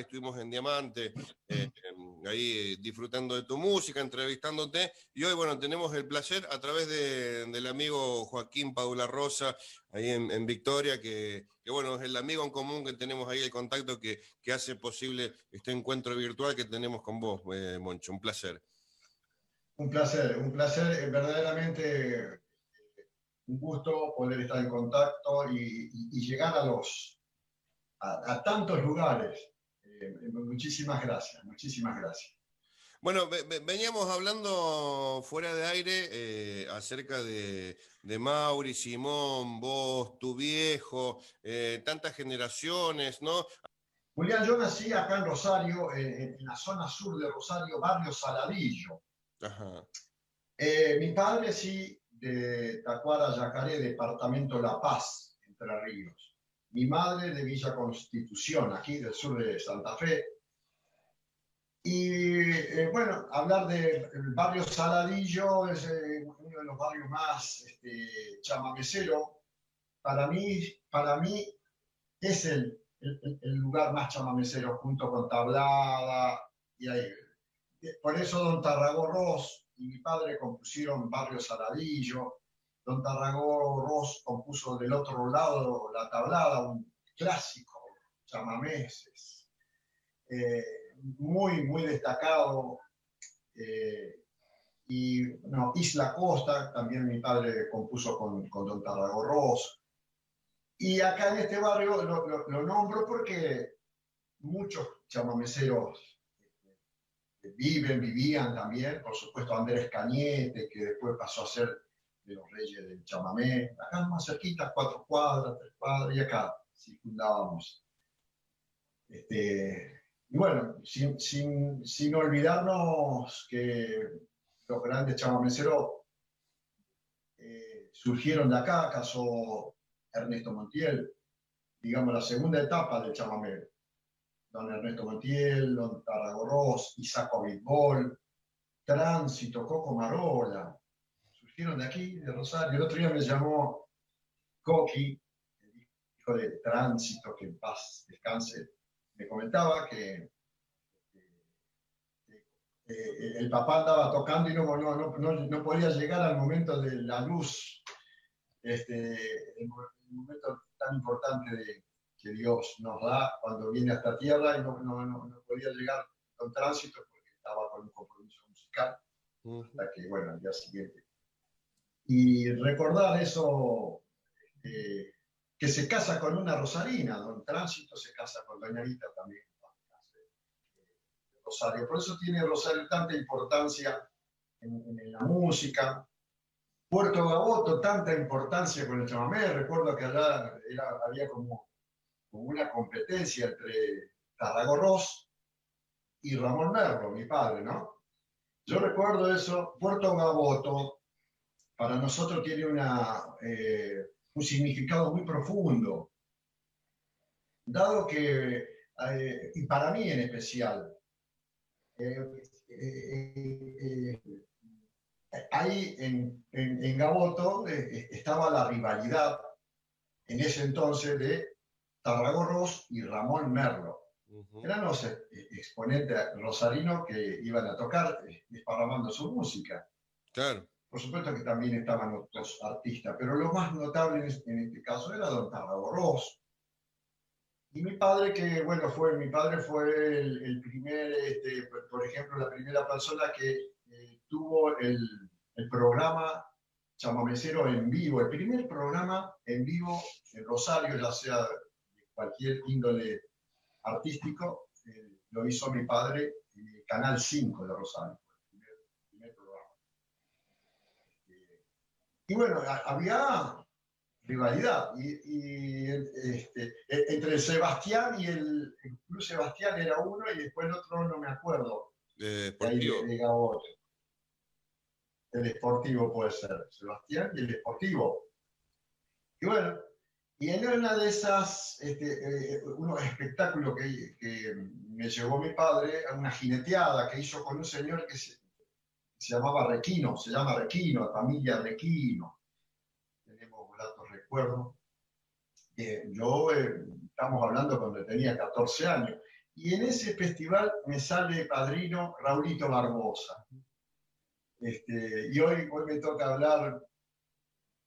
estuvimos en Diamante, eh, ahí disfrutando de tu música, entrevistándote. Y hoy, bueno, tenemos el placer a través del amigo Joaquín Paula Rosa, ahí en, Victoria, que, bueno, es el amigo en común que tenemos ahí, el contacto que, hace posible este encuentro virtual que tenemos con vos, eh, Moncho. Un placer. Un placer, un placer, verdaderamente un gusto poder estar en contacto y, llegar a los a tantos lugares eh, muchísimas gracias, muchísimas gracias. Bueno, veníamos hablando fuera de aire eh, acerca de, Mauri, Simón, vos, tu viejo, eh, tantas generaciones, ¿no? Julián, yo nací acá en Rosario, en la zona sur de Rosario, barrio Saladillo. mi padre sí, de Tacuara, Yacaré, departamento La Paz, Entre Ríos mi madre de Villa Constitución, aquí del sur de Santa Fe. Y eh, bueno, hablar del barrio Saladillo es eh, uno de los barrios más este, chamamecero. Para mí, para mí es el, el, lugar más chamamecero junto con Tablada. Y ahí. Por eso Don Tarragorros y mi padre compusieron Barrio Saladillo. Don Tarragó Ross compuso del otro lado la tablada, un clásico, chamameses, eh, muy, muy destacado. Eh, y no, Isla Costa, también mi padre compuso con, con Don Tarragó Ross. Y acá en este barrio lo, lo, nombro porque muchos chamameceros eh, viven, vivían también, por supuesto Andrés Cañete, que después pasó a ser de los reyes del chamamé, acá más cerquita, cuatro cuadras, tres cuadras, y acá circundábamos. Este, y bueno, sin, sin, sin, olvidarnos que los grandes chamameceros eh, surgieron de acá, caso Ernesto Montiel, digamos la segunda etapa del chamamé. Don Ernesto Montiel, Don Tarragorros, Isaac Abitbol, Tránsito, Coco Marola, de aquí, de Rosario. El otro día me llamó Coqui, el hijo de Tránsito, que en paz descanse, me comentaba que, el papá andaba tocando y no, no, no, podía llegar al momento de la luz, este, el, momento tan importante de, que Dios nos da cuando viene a esta tierra y no, podía llegar con tránsito porque estaba con un compromiso musical. Hasta que, bueno, al día siguiente y recordar eso, eh, que se casa con una rosarina, don Tránsito se casa con doña Rita también, Rosario. Por eso tiene Rosario tanta importancia en, la música. Puerto Gaboto, tanta importancia con el chamamé. Recuerdo que allá había como, como, una competencia entre Tarragorros y Ramón Merlo, mi padre, ¿no? Yo recuerdo eso, Puerto Gaboto, para nosotros tiene eh, un significado muy profundo, dado que, eh, y para mí en especial, eh, ahí en, en, Gaboto estaba la rivalidad en ese entonces de Tarragorros y Ramón Merlo. Eran los exponentes rosarinos que iban a tocar desparramando su música. Claro. Por supuesto que también estaban otros artistas, pero lo más notable en este, caso era Don Tarragorros. Y mi padre, que bueno, fue, mi padre fue el, primer, este, por ejemplo, la primera persona que eh, tuvo el, el programa chamamecero en vivo, el primer programa en vivo en Rosario, ya sea de cualquier índole artístico, eh, lo hizo mi padre en el Canal 5 de Rosario. Y bueno, había rivalidad. Y, este, e, entre Sebastián y el, Club Sebastián era uno y después el otro no me acuerdo. Eh, el Esportivo puede ser. Sebastián y el Esportivo. Y bueno, y en una de esas, este, eh, unos espectáculos que, que, me llevó mi padre, una jineteada que hizo con un señor que se, se llamaba Requino, se llama Requino, familia Requino. Tenemos gratos recuerdos. yo, eh, estamos hablando cuando tenía 14 años, Y en ese festival me sale padrino Raulito Barbosa. Este, y hoy, hoy me toca hablar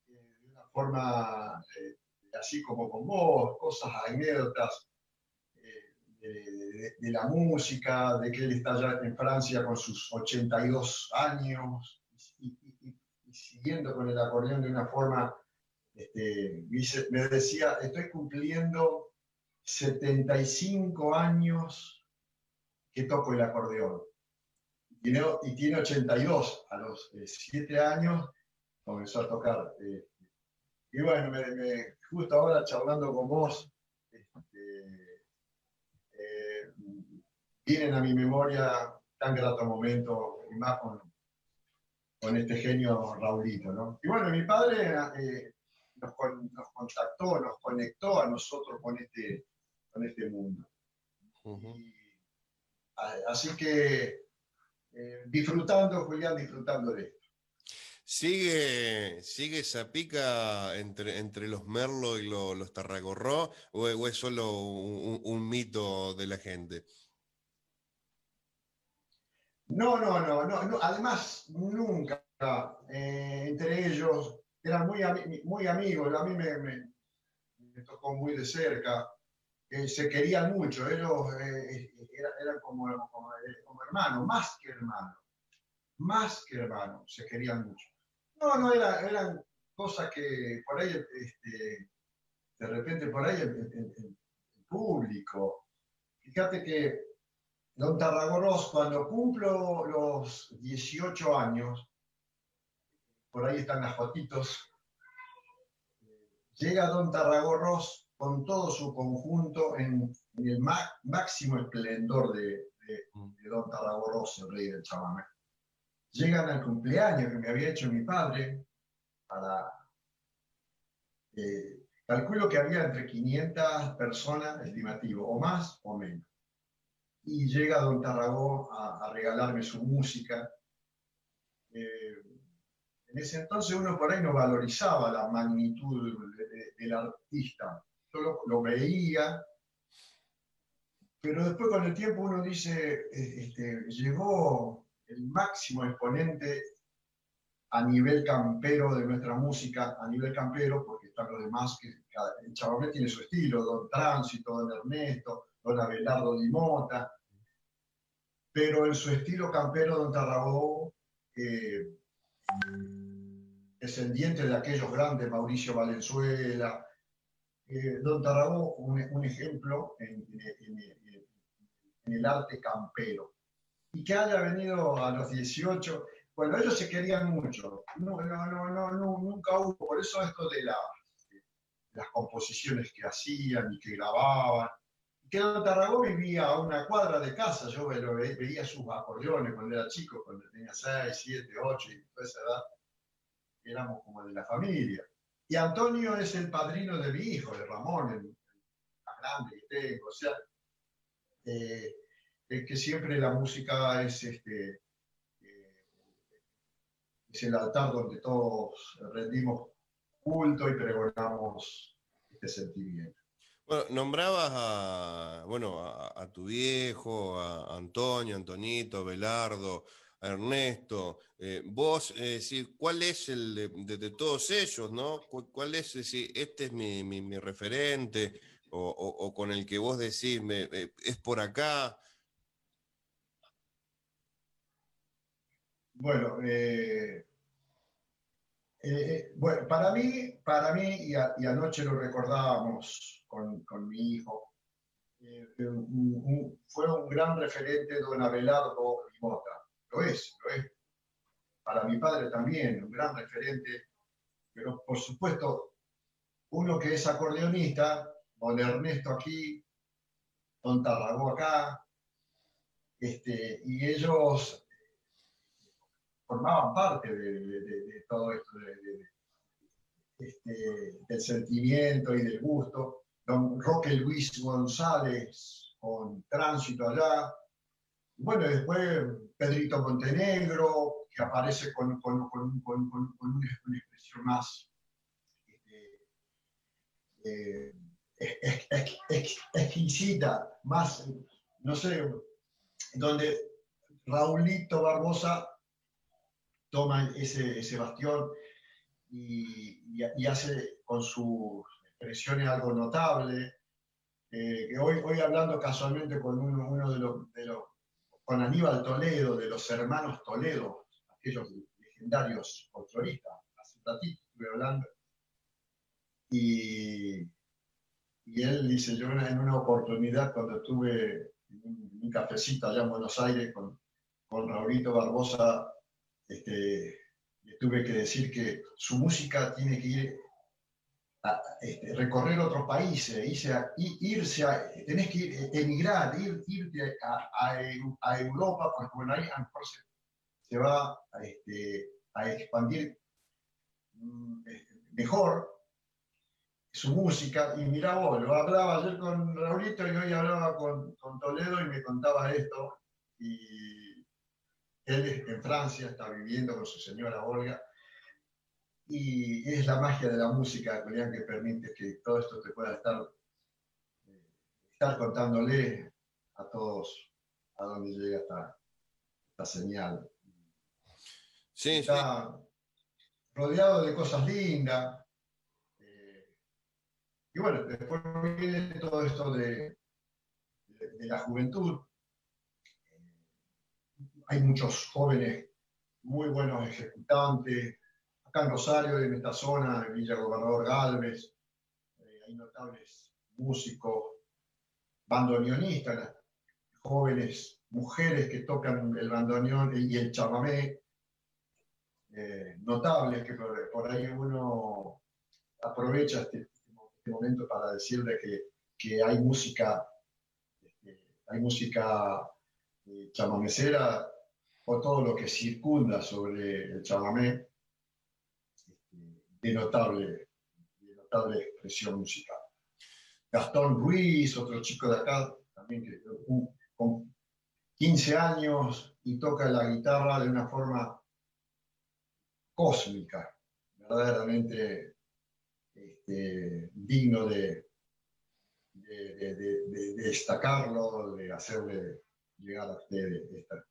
eh, de una forma eh, así como con vos, cosas, anécdotas de, de, la música, de que él está ya en Francia con sus 82 años y, siguiendo con el acordeón de una forma, este, me decía, estoy cumpliendo 75 años que toco el acordeón. Y tiene, 82, a los 7 eh, años comenzó a tocar. Eh, y bueno, me, justo ahora charlando con vos, vienen a mi memoria tan grato momento, y más con, con este genio Raulito. ¿no? Y bueno, mi padre eh, nos, contactó, nos conectó a nosotros con este, con este mundo. así que eh, disfrutando, Julián, disfrutando de esto. ¿Sigue, ¿Sigue esa pica entre, entre los Merlo y los Tarragorró o, es solo un, mito de la gente? No, no, no, no, además nunca eh, entre ellos eran muy, muy amigos, a mí me, tocó muy de cerca, eh, se querían mucho, ellos eh, eran, como, hermanos, más que hermanos, más que hermanos, se querían mucho. No, no, eran cosas que por ahí, este, de repente por ahí el público, fíjate que Don Tarragorros, cuando cumplo los 18 años, por ahí están las fotitos, llega Don Tarragorros con todo su conjunto en, el máximo esplendor de, Don Tarragorros, el rey del chamamé. Llegan al cumpleaños que me había hecho mi padre para... Eh, calculo que había entre 500 personas, estimativo, o más o menos y llega Don Tarragó a, regalarme su música. Eh, en ese entonces uno por ahí no valorizaba la magnitud del artista, solo lo veía, pero después con el tiempo uno dice, eh, este, llegó el máximo exponente a nivel campero de nuestra música, a nivel campero, porque están los demás, que el chamamé tiene su estilo, Don Tránsito, Don Ernesto, don Abelardo Di Mota, pero en su estilo campero don Tarragó, eh, descendiente de aquellos grandes, Mauricio Valenzuela, eh, don Tarragó, un, ejemplo en, el arte campero. Y que haya venido a los 18, bueno, ellos se querían mucho, no, no, no, no nunca hubo, por eso esto de las composiciones que hacían y que grababan, que Don Tarragó vivía a una cuadra de casa, yo veía sus acordeones cuando era chico, cuando tenía 6, 7, 8 y toda esa edad, éramos como de la familia. Y Antonio es el padrino de mi hijo, de Ramón, el, más grande que tengo, o sea, eh, que siempre la música es, este, eh, es el altar donde todos rendimos culto y pregonamos este sentimiento. Bueno, nombrabas a, bueno, a, tu viejo, a Antonio, Antonito, Belardo, Ernesto. Eh, vos, eh, ¿cuál es el de, todos ellos, no? ¿Cuál es, decir, este es mi, referente o, con el que vos decís, eh, es por acá? Bueno, bueno, para mí, para mí y, anoche lo recordábamos con, mi hijo. Eh, fue un gran referente don Abelardo Mota. Lo es, lo es. Para mi padre también, un gran referente. Pero por supuesto, uno que es acordeonista, don Ernesto aquí, don Tarragó acá, este, y ellos formaban parte de, todo esto, este, del sentimiento y del gusto don Roque Luis González con Tránsito allá. Bueno, después Pedrito Montenegro, que aparece con, con, con, con una expresión más este, eh, exquisita, más, no sé, donde Raulito Barbosa toma ese, ese bastión y, hace con sus expresiones algo notable. Eh, que hoy, hoy hablando casualmente con uno, de, los, de los, con Aníbal Toledo, de los hermanos Toledo, aquellos legendarios folcloristas, hace un ratito estuve hablando, y, y él dice, yo en una oportunidad cuando estuve en un cafecito allá en Buenos Aires con, con Raulito Barbosa, este, le tuve que decir que su música tiene que ir a, este, recorrer otros países, irse a, irse a, tenés que ir, emigrar, ir, irte a, a, Europa, porque bueno, ahí a lo mejor se, va a, este, a expandir mm, mejor su música. Y mira vos, lo hablaba ayer con Raulito y hoy hablaba con, con Toledo y me contaba esto. Y él en Francia está viviendo con su señora Olga y es la magia de la música, Julián, que permite que todo esto te pueda estar, eh, estar contándole a todos a dónde llega esta, esta señal. Sí, está rodeado de cosas lindas. Eh, y bueno, después viene todo esto de, de la juventud, hay muchos jóvenes muy buenos ejecutantes. Acá en Rosario, en esta zona, en Villa Gobernador Galvez, eh, hay notables músicos, bandoneonistas, jóvenes, mujeres que tocan el bandoneón y el chamamé, eh, notables que por, ahí uno aprovecha este, este momento para decirle que, que hay música, este, hay música eh, chamamecera todo lo que circunda sobre el chamamé este, de notable, de notable expresión musical. Gastón Ruiz, otro chico de acá, también que, con 15 años y toca la guitarra de una forma cósmica, verdaderamente este, digno de, de, destacarlo, de hacerle llegar a ustedes esta,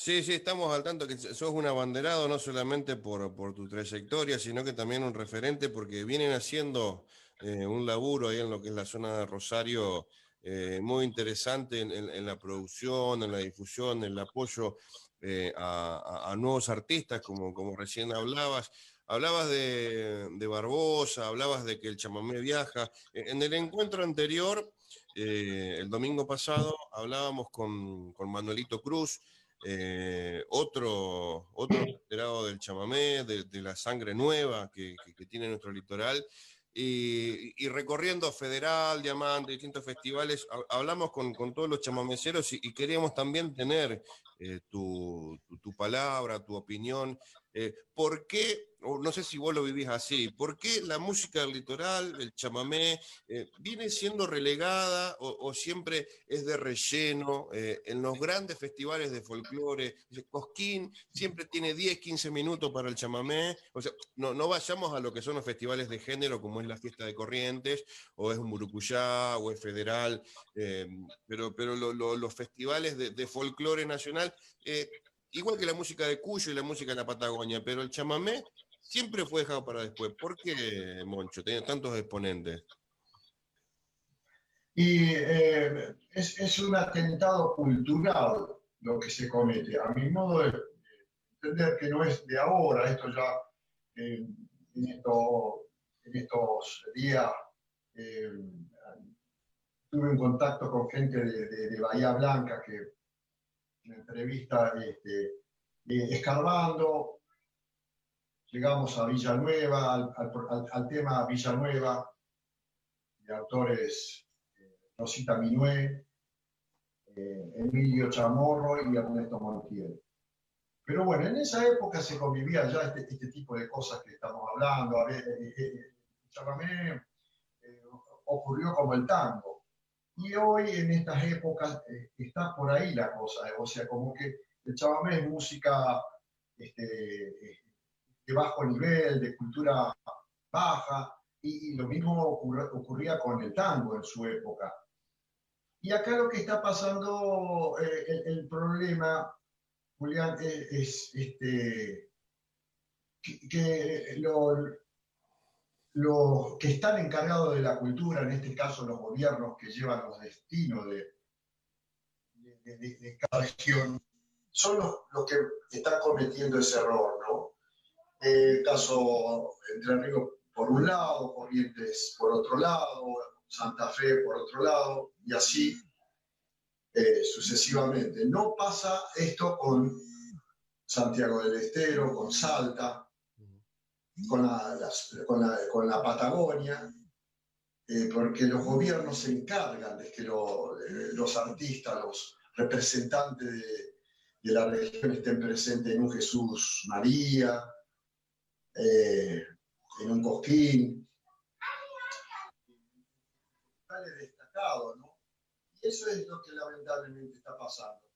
Sí, sí, estamos al tanto que sos un abanderado no solamente por, por tu trayectoria, sino que también un referente porque vienen haciendo eh, un laburo ahí en lo que es la zona de Rosario eh, muy interesante en, la producción, en la difusión, en el apoyo eh, a, nuevos artistas, como, como recién hablabas. Hablabas de, de Barbosa, hablabas de que el chamamé viaja. En el encuentro anterior eh, el domingo pasado hablábamos con, Manuelito Cruz, eh, otro, otro del chamamé, de, la sangre nueva que, tiene nuestro litoral. Y, recorriendo Federal, Diamante, distintos festivales, hablamos con, todos los chamameceros y, queríamos también tener eh, tu, palabra, tu opinión. ¿Por qué no sé si vos lo vivís así, ¿por qué la música del litoral, el chamamé, eh, viene siendo relegada o, siempre es de relleno eh, en los grandes festivales de folclore? Cosquín siempre tiene 10, 15 minutos para el chamamé, o sea, no, no vayamos a lo que son los festivales de género como es la fiesta de Corrientes, o es un Murucuyá, o es Federal, eh, pero, pero los festivales de, de folclore nacional igual que la música de Cuyo y la música de la Patagonia, pero el chamamé siempre fue dejado para después. ¿Por qué, Moncho? Tenía tantos exponentes. Y eh, es, un atentado cultural lo que se comete. A mi modo de entender que no es de ahora, esto ya eh, en, estos días eh, tuve un contacto con gente de, Bahía Blanca que en entrevista este, escarbando llegamos a Villanueva, al, al, tema Villanueva, de autores eh, Rosita Minué, eh, Emilio Chamorro y Ernesto Montiel. Pero bueno, en esa época se convivía ya este, este tipo de cosas que estamos hablando. A ver, eh, ocurrió como el tango. Y hoy, en estas épocas, está por ahí la cosa. O sea, como que el chamamé es música este, de bajo nivel, de cultura baja, y, lo mismo ocurría con el tango en su época. Y acá lo que está pasando, eh, el, problema, Julián, es, este, que, los que están encargados de la cultura, en este caso los gobiernos que llevan los destinos de, de, cada región, son los, los, que están cometiendo ese error, ¿no? El caso Entre Ríos por un lado, Corrientes por otro lado, Santa Fe por otro lado, y así eh, sucesivamente. No pasa esto con Santiago del Estero, con Salta, con la, con la, Patagonia, eh, porque los gobiernos se encargan de que los artistas, los representantes de, la región estén presentes en un Jesús María, eh, en un Cosquín. destacado, ¿no? Y eso es lo que lamentablemente está pasando.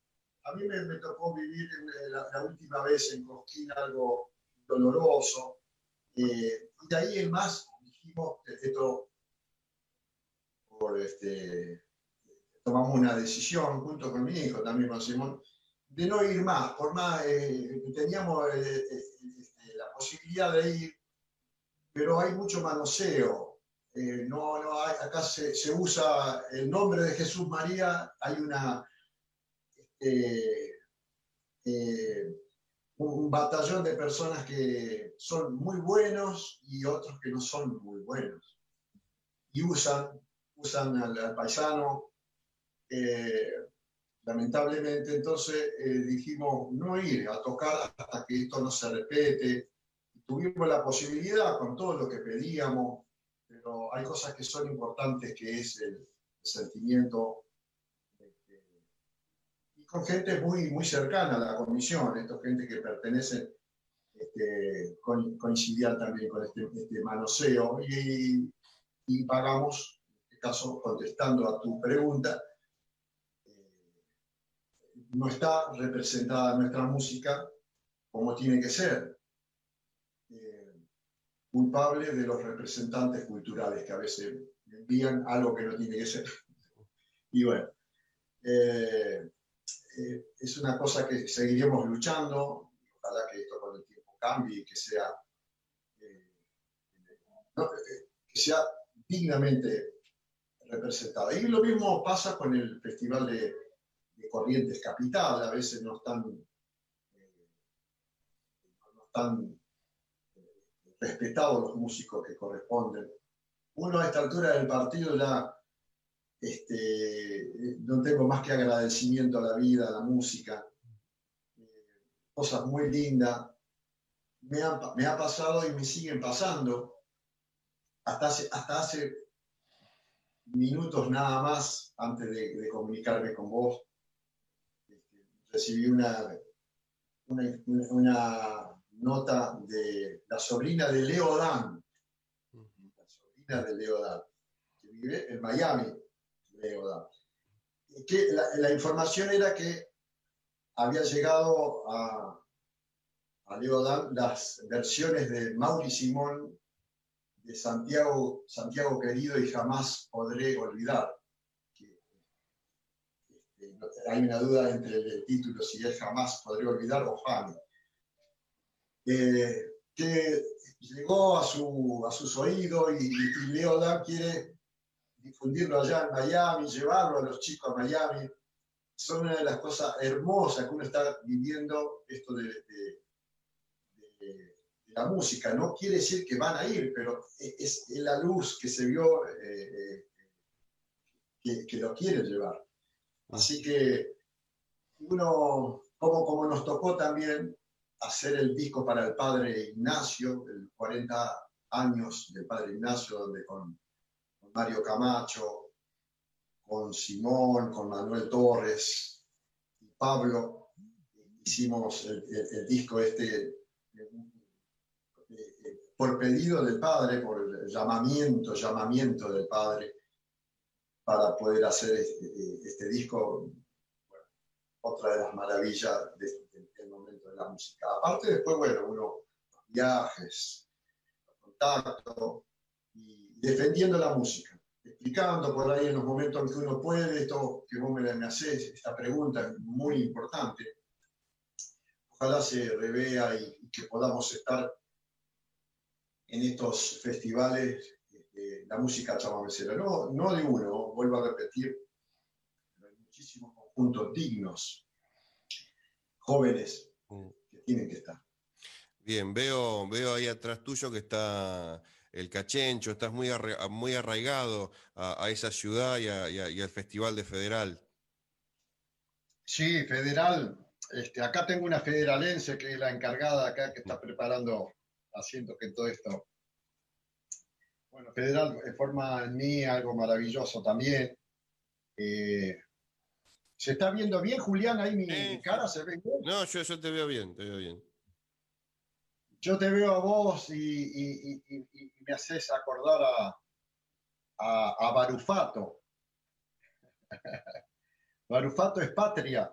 A mí me, tocó vivir eh, la, última vez en Cosquín algo doloroso. Eh, y de ahí en más dijimos, esto, por este, tomamos una decisión junto con mi hijo, también con Simón, de no ir más, por más, eh, teníamos este, la posibilidad de ir pero hay mucho manoseo. Eh, no, no acá se, usa el nombre de Jesús María, hay una, este, eh, un batallón de personas que son muy buenos y otros que no son muy buenos. Y usan, usan al, paisano. Eh, lamentablemente, entonces dijimos no ir a tocar hasta que esto no se repete, tuvimos la posibilidad con todo lo que pedíamos, pero hay cosas que son importantes, que es el, sentimiento. Con gente muy, muy cercana a la comisión, esta gente que pertenece, este, coincidía también con este, este manoseo y, y, pagamos, en este caso, contestando a tu pregunta, eh, no está representada nuestra música como tiene que ser culpable de los representantes culturales que a veces envían algo que no tiene que ser. Y bueno, eh, eh, es una cosa que seguiremos luchando, ojalá que esto con el tiempo cambie y que sea, eh, que sea dignamente representada. Y lo mismo pasa con el Festival de, Corrientes Capital, a veces no están, no están respetados los músicos que corresponden. Uno a esta altura del partido ya este, no tengo más que agradecimiento a la vida, a la música, cosas muy lindas. Me ha, pasado y me siguen pasando. Hasta hace, hasta hace minutos nada más antes de, comunicarme con vos. Este, recibí una, una nota de la sobrina de Leo Dan, la sobrina de Leo Dan, que vive en Miami, Leo Dan. Que la, información era que había llegado a, a Leo Dan las versiones de Mauri Simón de Santiago, Santiago querido y jamás podré olvidar. Este, hay una duda entre el título, si es jamás podré olvidar o Jami. Eh, que llegó a, su, a sus oídos y, Leo quiere difundirlo allá en Miami, llevarlo a los chicos a Miami. Son una de las cosas hermosas que uno está viviendo esto de, la música. No quiere decir que van a ir, pero es, la luz que se vio eh, eh, que, lo quiere llevar. Así que uno, como, como nos tocó también hacer el disco para el padre Ignacio, el 40 años del padre Ignacio, donde con, Mario Camacho, con Simón, con Manuel Torres y Pablo, hicimos el, disco este por pedido del padre, por el llamamiento, llamamiento del padre, para poder hacer este, este disco, otra de las maravillas de, la música. Aparte, después, bueno, uno, viajes, contacto y defendiendo la música. explicando por ahí en los momentos en que uno puede, esto que vos me, me haces, esta pregunta es muy importante. Ojalá se revea y, que podamos estar en estos festivales de la música chamamecera. No, no de uno, vuelvo a repetir, hay muchísimos conjuntos dignos, jóvenes, mm. que tienen que estar. Bien, veo, veo ahí atrás tuyo que está el Cachencho, estás muy, muy arraigado a, esa ciudad y, al Festival de Federal. Sí, Federal. Este, acá tengo una federalense que es la encargada acá que está preparando, haciendo que todo esto. Bueno, Federal forma en mí algo maravilloso también. Eh, ¿Se está viendo bien, Julián? Ahí mi, cara se ve bien. No, yo, yo te veo bien, te veo bien yo te veo a vos y, me haces acordar a, a, Barufato. Barufato es patria.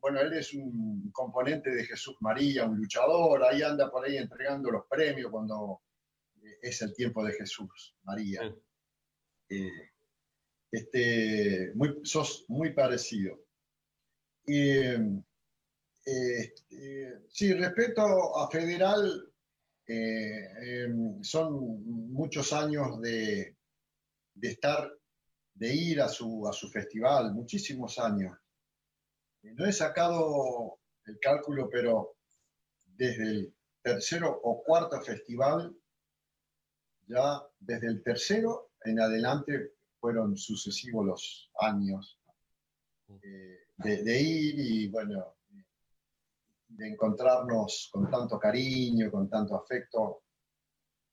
bueno, él es un componente de Jesús María, un luchador, ahí anda por ahí entregando los premios cuando es el tiempo de Jesús María. Eh, este, muy, sos muy parecido. Y, este, sí, respecto a Federal, eh, em, son muchos años de, estar, de ir a su, a su festival, muchísimos años. No he sacado el cálculo, pero desde el tercero o cuarto festival, ya desde el tercero en adelante fueron sucesivos los años eh, de, ir y bueno, de encontrarnos con tanto cariño, con tanto afecto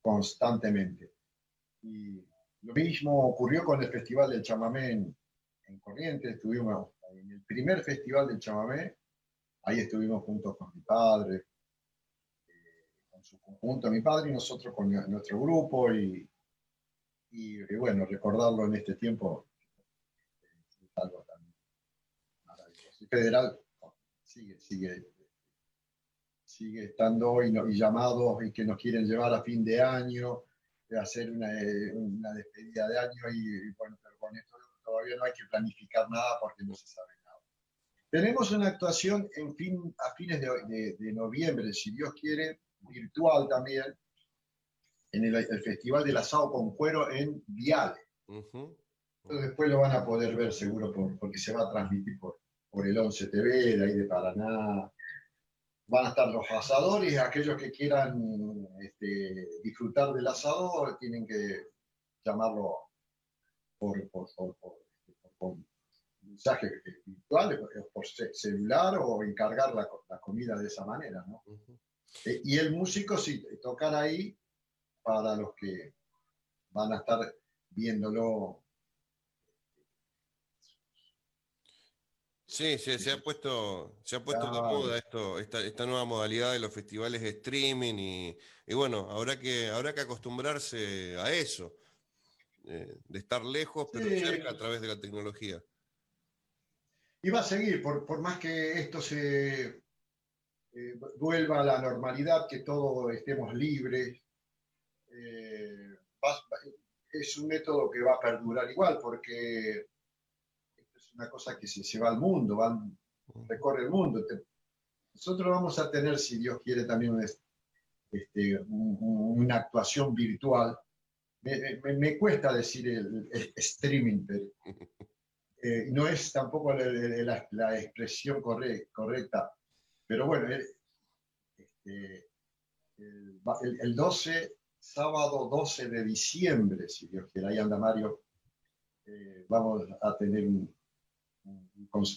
constantemente. Y lo mismo ocurrió con el Festival del Chamamé en, Corrientes. Estuvimos en el primer Festival del Chamamé, ahí estuvimos juntos con mi padre, eh, con su conjunto, mi padre y nosotros con nuestro grupo. Y, y, bueno, recordarlo en este tiempo es algo tan maravilloso. federal sigue, sigue sigue estando hoy y llamados y que nos quieren llevar a fin de año, de hacer una, eh, una, despedida de año y, bueno, pero con esto todavía no hay que planificar nada porque no se sabe nada. Tenemos una actuación en fin, a fines de, de, noviembre, si Dios quiere, virtual también, en el, Festival del Asado con Cuero en Viale. después lo van a poder ver seguro porque se va a transmitir por, por el 11 TV de ahí de Paraná, van a estar los asadores, aquellos que quieran este, disfrutar del asado tienen que llamarlo por, por, por, mensaje virtual, por celular o encargar la, comida de esa manera. ¿no? Eh, y el músico sí, tocar ahí para los que van a estar viéndolo Sí, se, ha puesto, se ha puesto de moda esto, esta, nueva modalidad de los festivales de streaming y, bueno, habrá que, habrá que acostumbrarse a eso, eh, de estar lejos pero cerca a través de la tecnología. Y va a seguir, por, más que esto se eh, vuelva a la normalidad, que todos estemos libres, eh, es un método que va a perdurar igual, porque una cosa que se, va al mundo, van, recorre el mundo. nosotros vamos a tener, si Dios quiere, también este, una actuación virtual. Me, cuesta decir el, streaming, pero eh, no es tampoco la, expresión correcta. Pero bueno, eh, este, el, 12, sábado 12 de diciembre, si Dios quiere, ahí anda Mario, eh, vamos a tener un,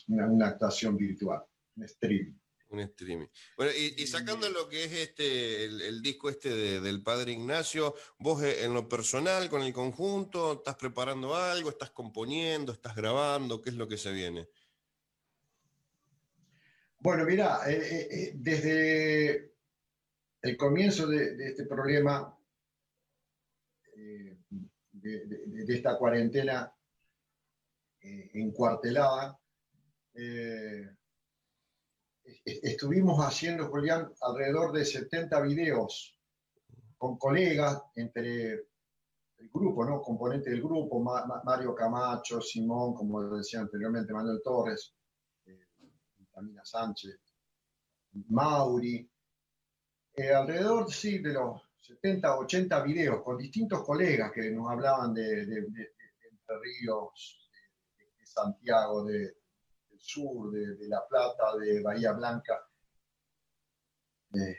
una, actuación virtual, un streaming. Un streaming. Bueno, y, sacando lo que es este, el, disco este del Padre Ignacio, vos eh, en lo personal, con el conjunto, ¿estás preparando algo? ¿Estás componiendo? ¿Estás grabando? ¿Qué es lo que se viene? Bueno, mira, eh, eh, desde el comienzo de, este problema, de, esta cuarentena, eh, encuartelada. Eh, estuvimos haciendo, Julián, alrededor de 70 videos con colegas, entre grupo, ¿no? Componente del grupo, Mario Camacho, Simón, como decía anteriormente, Manuel Torres, eh, Tamina Sánchez, Mauri, eh, alrededor, sí, de los 70, 80 videos con distintos colegas que nos hablaban de, Entre Ríos, de, Santiago, del sur, de, La Plata, de Bahía Blanca, de,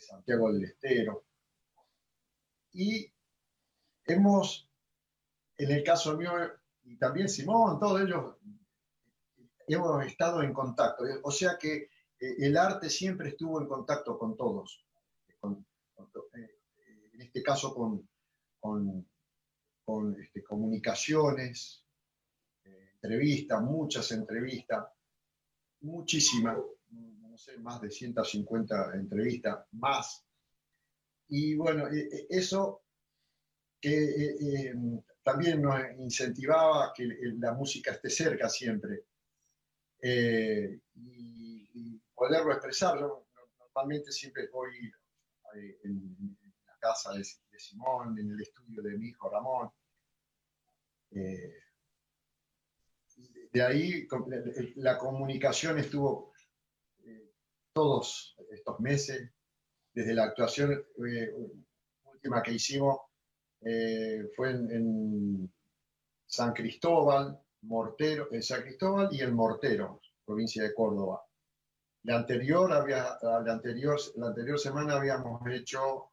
Santiago del Estero. Y hemos, en el caso mío, y también Simón, todos ellos, hemos estado en contacto. O sea que eh, el arte siempre estuvo en contacto con todos. Eh, en este caso con, este, comunicaciones, entrevistas, muchas entrevistas, muchísimas, no sé, más de 150 entrevistas, más. Y bueno, eso que también nos incentivaba que la música esté cerca siempre. y, poderlo expresar. Yo normalmente siempre voy eh, en, la casa de, Simón, en el estudio de mi hijo Ramón. Eh, de ahí la comunicación estuvo eh, todos estos meses, desde la actuación última que hicimos, fue en, San Cristóbal, Mortero, en San Cristóbal y el Mortero, provincia de Córdoba. La anterior, había, la, anterior, la anterior semana habíamos hecho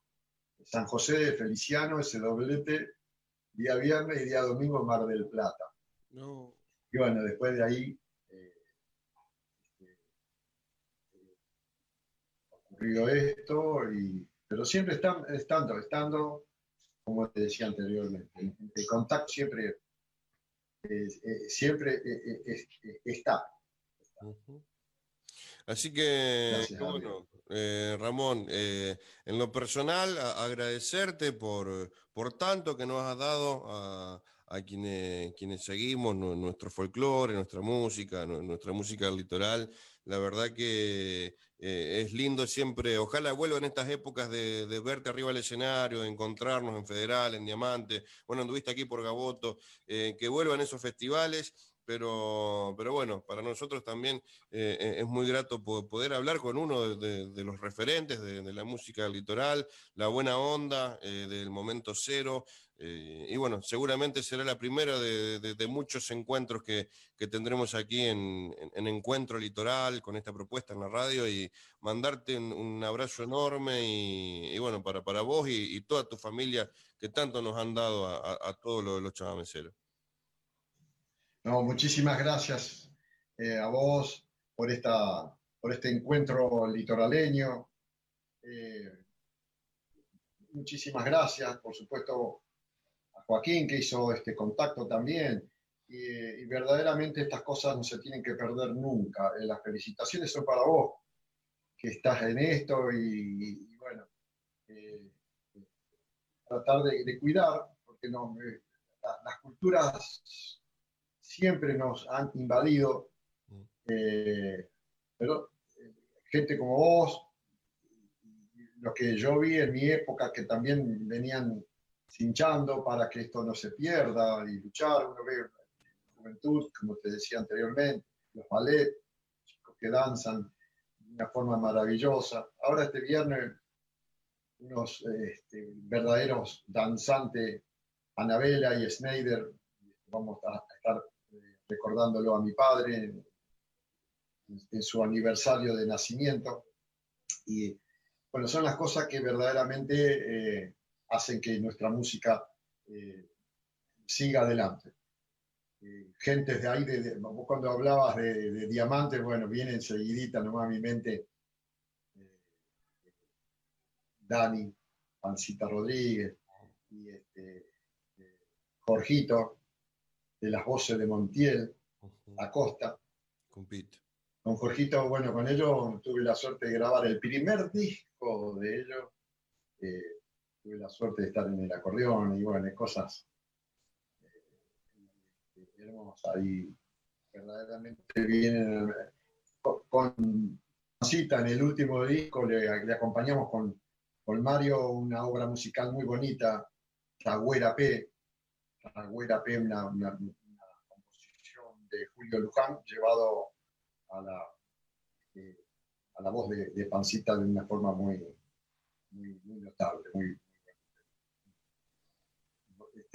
San José de Feliciano, ese doblete, día viernes y día domingo en Mar del Plata. Y bueno, después de ahí eh, este, eh, ocurrió esto, y, pero siempre están, estando, estando, como te decía anteriormente, el, contacto siempre, eh, siempre está. Así que, bueno, eh, Ramón, eh, en lo personal, agradecerte por, por tanto que nos has dado a, quienes, quienes seguimos nuestro folclore, nuestra música, nuestra música litoral. La verdad que eh, es lindo siempre, ojalá vuelvan estas épocas de, de, verte arriba del escenario, de encontrarnos en Federal, en Diamante, bueno, anduviste aquí por Gaboto, que vuelvan esos festivales pero, pero bueno, para nosotros también eh, eh, es muy grato poder hablar con uno de, los referentes de, la música litoral, la buena onda eh, del momento cero. Y bueno, seguramente será la primera de, muchos encuentros que, tendremos aquí en, Encuentro Litoral con esta propuesta en la radio y mandarte un, abrazo enorme y, bueno, para, para vos y, toda tu familia que tanto nos han dado a, todos los, los chavameceros. No, muchísimas gracias eh, a vos por, esta, por este encuentro litoraleño. Eh, muchísimas gracias, por supuesto, Joaquín que hizo este contacto también. Y, verdaderamente estas cosas no se tienen que perder nunca. Eh, las felicitaciones son para vos, que estás en esto y, bueno, tratar de, cuidar, porque no, las culturas siempre nos han invadido, eh, pero eh, gente como vos, lo que yo vi en mi época, que también venían cinchando para que esto no se pierda y luchar, uno ve la juventud, como te decía anteriormente, los ballet, chicos que danzan de una forma maravillosa. Ahora este viernes, unos este, verdaderos danzantes, Anabela y Schneider, vamos a estar recordándolo a mi padre en, su aniversario de nacimiento. Y bueno, son las cosas que verdaderamente eh, hacen que nuestra música eh, siga adelante. Eh, gentes de ahí, de, cuando hablabas de, diamantes, bueno, viene enseguidita nomás a mi mente Dani, Pancita Rodríguez y este, Jorgito, de las voces de Montiel, Acosta. Con Con Jorgito, bueno, con ellos tuve la suerte de grabar el primer disco de ellos. Eh, tuve la suerte de estar en el acordeón y bueno, cosas eh, hermosas. Y verdaderamente vienen con, cita en el último disco, le, acompañamos con, con Mario una obra musical muy bonita Tragüera P, Tragüera P, una, composición de Julio Luján, llevado a la, eh, a la voz de, Pancita de una forma muy, muy, notable, muy,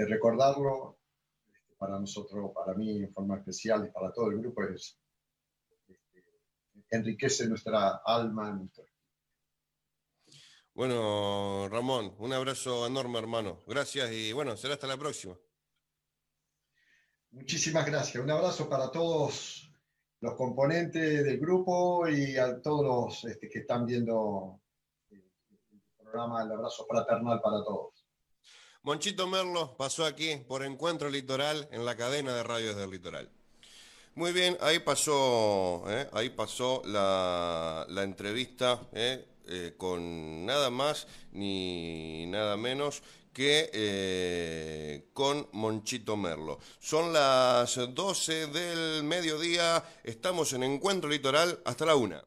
recordarlo este, para nosotros, para mí en forma especial y para todo el grupo es este, enriquece nuestra alma, nuestro bueno, Ramón, un abrazo enorme, hermano. Gracias y bueno, será hasta la próxima. Muchísimas gracias. Un abrazo para todos los componentes del grupo y a todos los este, que están viendo el programa. El abrazo fraternal para todos. Monchito Merlo pasó aquí por Encuentro Litoral en la cadena de radios del Litoral. Muy bien, ahí pasó, eh, ahí pasó la, entrevista. Eh, eh, con nada más ni nada menos que con Monchito Merlo. Son las 12 del mediodía, estamos en Encuentro Litoral hasta la una.